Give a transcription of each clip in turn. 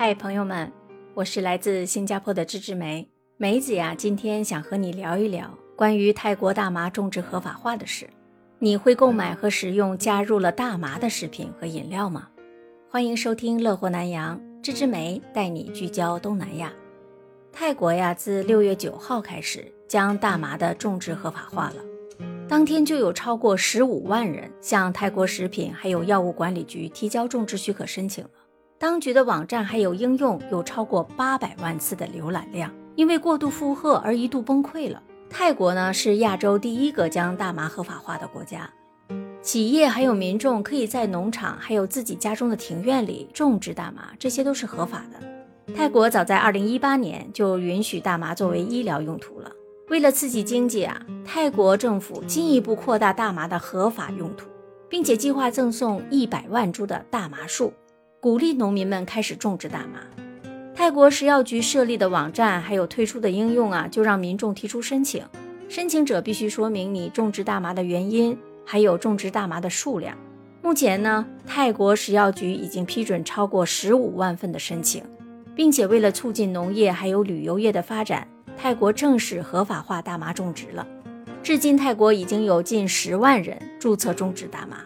嗨，朋友们，我是来自新加坡的芝芝梅梅子呀。今天想和你聊一聊关于泰国大麻种植合法化的事。你会购买和食用加入了大麻的食品和饮料吗？欢迎收听《乐活南洋》，芝芝梅带你聚焦东南亚。泰国呀，自六月九号开始将大麻的种植合法化了，当天就有超过十五万人向泰国食品还有药物管理局提交种植许可申请了。当局的网站还有应用有超过八百万次的浏览量，因为过度负荷而一度崩溃了。泰国呢是亚洲第一个将大麻合法化的国家，企业还有民众可以在农场还有自己家中的庭院里种植大麻，这些都是合法的。泰国早在二零一八年就允许大麻作为医疗用途了。为了刺激经济啊，泰国政府进一步扩大大麻的合法用途，并且计划赠送一百万株的大麻树。鼓励农民们开始种植大麻。泰国食药局设立的网站还有推出的应用啊，就让民众提出申请。申请者必须说明你种植大麻的原因，还有种植大麻的数量。目前呢，泰国食药局已经批准超过十五万份的申请，并且为了促进农业还有旅游业的发展，泰国正式合法化大麻种植了。至今，泰国已经有近十万人注册种植大麻。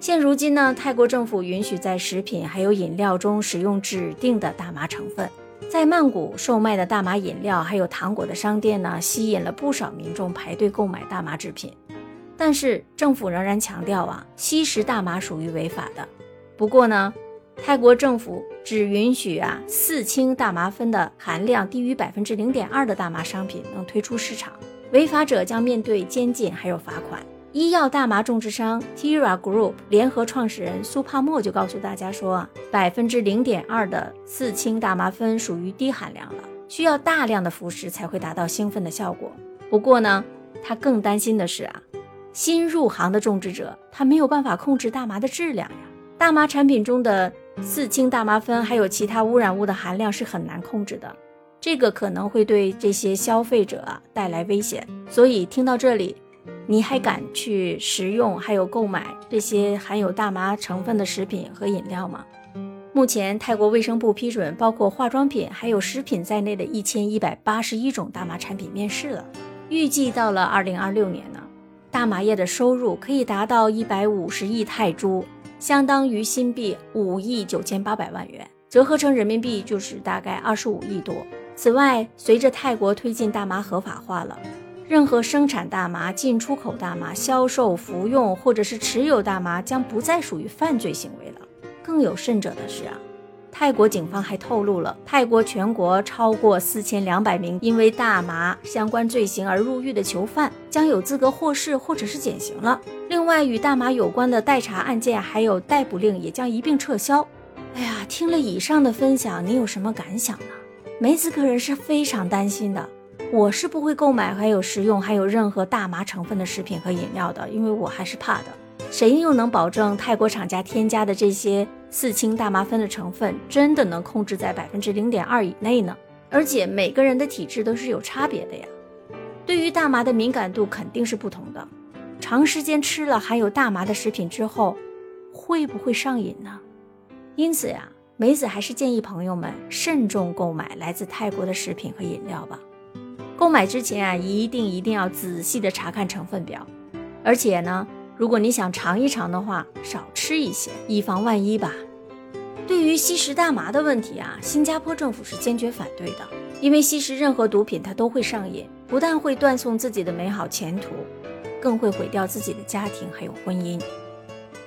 现如今呢，泰国政府允许在食品还有饮料中使用指定的大麻成分。在曼谷售卖的大麻饮料还有糖果的商店呢，吸引了不少民众排队购买大麻制品。但是政府仍然强调啊，吸食大麻属于违法的。不过呢，泰国政府只允许啊四氢大麻酚的含量低于百分之零点二的大麻商品能推出市场，违法者将面对监禁还有罚款。医药大麻种植商 Tira Group 联合创始人苏帕莫就告诉大家说啊，百分之零点二的四氢大麻酚属于低含量了，需要大量的服食才会达到兴奋的效果。不过呢，他更担心的是啊，新入行的种植者他没有办法控制大麻的质量呀。大麻产品中的四氢大麻酚还有其他污染物的含量是很难控制的，这个可能会对这些消费者啊带来危险。所以听到这里。你还敢去食用还有购买这些含有大麻成分的食品和饮料吗？目前，泰国卫生部批准包括化妆品还有食品在内的一千一百八十一种大麻产品面世了。预计到了二零二六年呢，大麻业的收入可以达到一百五十亿泰铢，相当于新币五亿九千八百万元，折合成人民币就是大概二十五亿多。此外，随着泰国推进大麻合法化了。任何生产大麻、进出口大麻、销售、服用或者是持有大麻将不再属于犯罪行为了。更有甚者的是啊，泰国警方还透露了，泰国全国超过四千两百名因为大麻相关罪行而入狱的囚犯将有资格获释或者是减刑了。另外，与大麻有关的待查案件还有逮捕令也将一并撤销。哎呀，听了以上的分享，你有什么感想呢？梅子个人是非常担心的。我是不会购买还有食用还有任何大麻成分的食品和饮料的，因为我还是怕的。谁又能保证泰国厂家添加的这些四氢大麻酚的成分真的能控制在百分之零点二以内呢？而且每个人的体质都是有差别的呀，对于大麻的敏感度肯定是不同的。长时间吃了含有大麻的食品之后，会不会上瘾呢？因此呀，梅子还是建议朋友们慎重购买来自泰国的食品和饮料吧。购买之前啊，一定一定要仔细的查看成分表，而且呢，如果你想尝一尝的话，少吃一些，以防万一吧。对于吸食大麻的问题啊，新加坡政府是坚决反对的，因为吸食任何毒品它都会上瘾，不但会断送自己的美好前途，更会毁掉自己的家庭还有婚姻。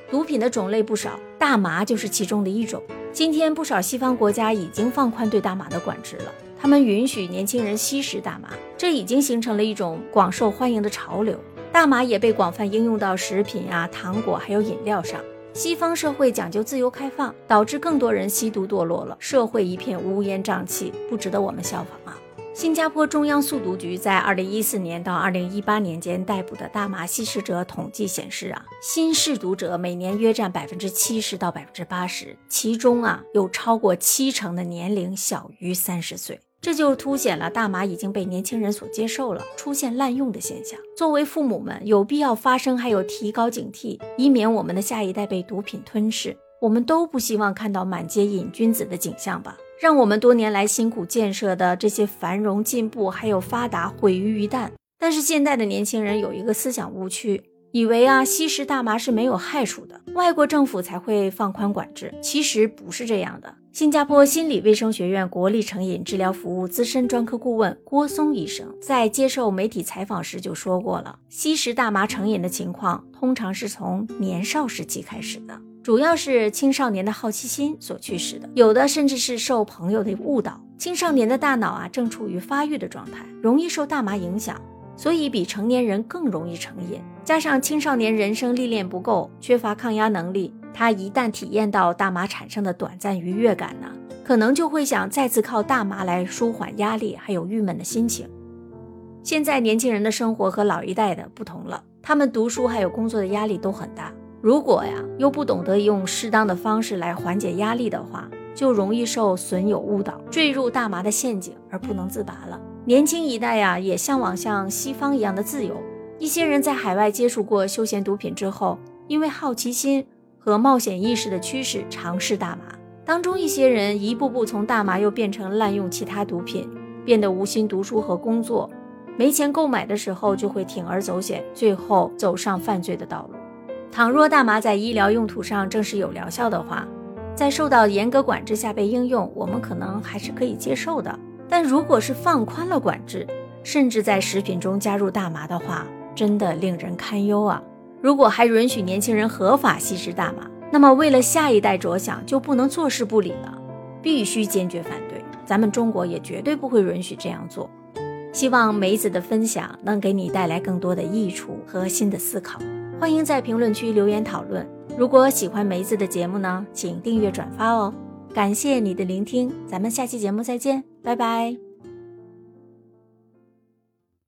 毒品的种类不少，大麻就是其中的一种。今天不少西方国家已经放宽对大麻的管制了。他们允许年轻人吸食大麻，这已经形成了一种广受欢迎的潮流。大麻也被广泛应用到食品啊、糖果还有饮料上。西方社会讲究自由开放，导致更多人吸毒堕落了，社会一片乌烟瘴气，不值得我们效仿啊！新加坡中央速毒局在二零一四年到二零一八年间逮捕的大麻吸食者统计显示啊，新试毒者每年约占百分之七十到百分之八十，其中啊有超过七成的年龄小于三十岁。这就凸显了大麻已经被年轻人所接受了，出现滥用的现象。作为父母们，有必要发声，还有提高警惕，以免我们的下一代被毒品吞噬。我们都不希望看到满街瘾君子的景象吧？让我们多年来辛苦建设的这些繁荣进步还有发达毁于一旦。但是现在的年轻人有一个思想误区，以为啊吸食大麻是没有害处的，外国政府才会放宽管制。其实不是这样的。新加坡心理卫生学院国立成瘾治疗服务资深专科顾问郭松医生在接受媒体采访时就说过了，吸食大麻成瘾的情况通常是从年少时期开始的。主要是青少年的好奇心所驱使的，有的甚至是受朋友的误导。青少年的大脑啊正处于发育的状态，容易受大麻影响，所以比成年人更容易成瘾。加上青少年人生历练不够，缺乏抗压能力，他一旦体验到大麻产生的短暂愉悦感呢，可能就会想再次靠大麻来舒缓压力，还有郁闷的心情。现在年轻人的生活和老一代的不同了，他们读书还有工作的压力都很大。如果呀，又不懂得用适当的方式来缓解压力的话，就容易受损友误导，坠入大麻的陷阱而不能自拔了。年轻一代呀，也向往像西方一样的自由。一些人在海外接触过休闲毒品之后，因为好奇心和冒险意识的驱使，尝试大麻。当中一些人一步步从大麻又变成滥用其他毒品，变得无心读书和工作，没钱购买的时候就会铤而走险，最后走上犯罪的道路。倘若大麻在医疗用途上正是有疗效的话，在受到严格管制下被应用，我们可能还是可以接受的。但如果是放宽了管制，甚至在食品中加入大麻的话，真的令人堪忧啊！如果还允许年轻人合法吸食大麻，那么为了下一代着想，就不能坐视不理了，必须坚决反对。咱们中国也绝对不会允许这样做。希望梅子的分享能给你带来更多的益处和新的思考。欢迎在评论区留言讨论。如果喜欢梅子的节目呢，请订阅转发哦。感谢你的聆听，咱们下期节目再见，拜拜。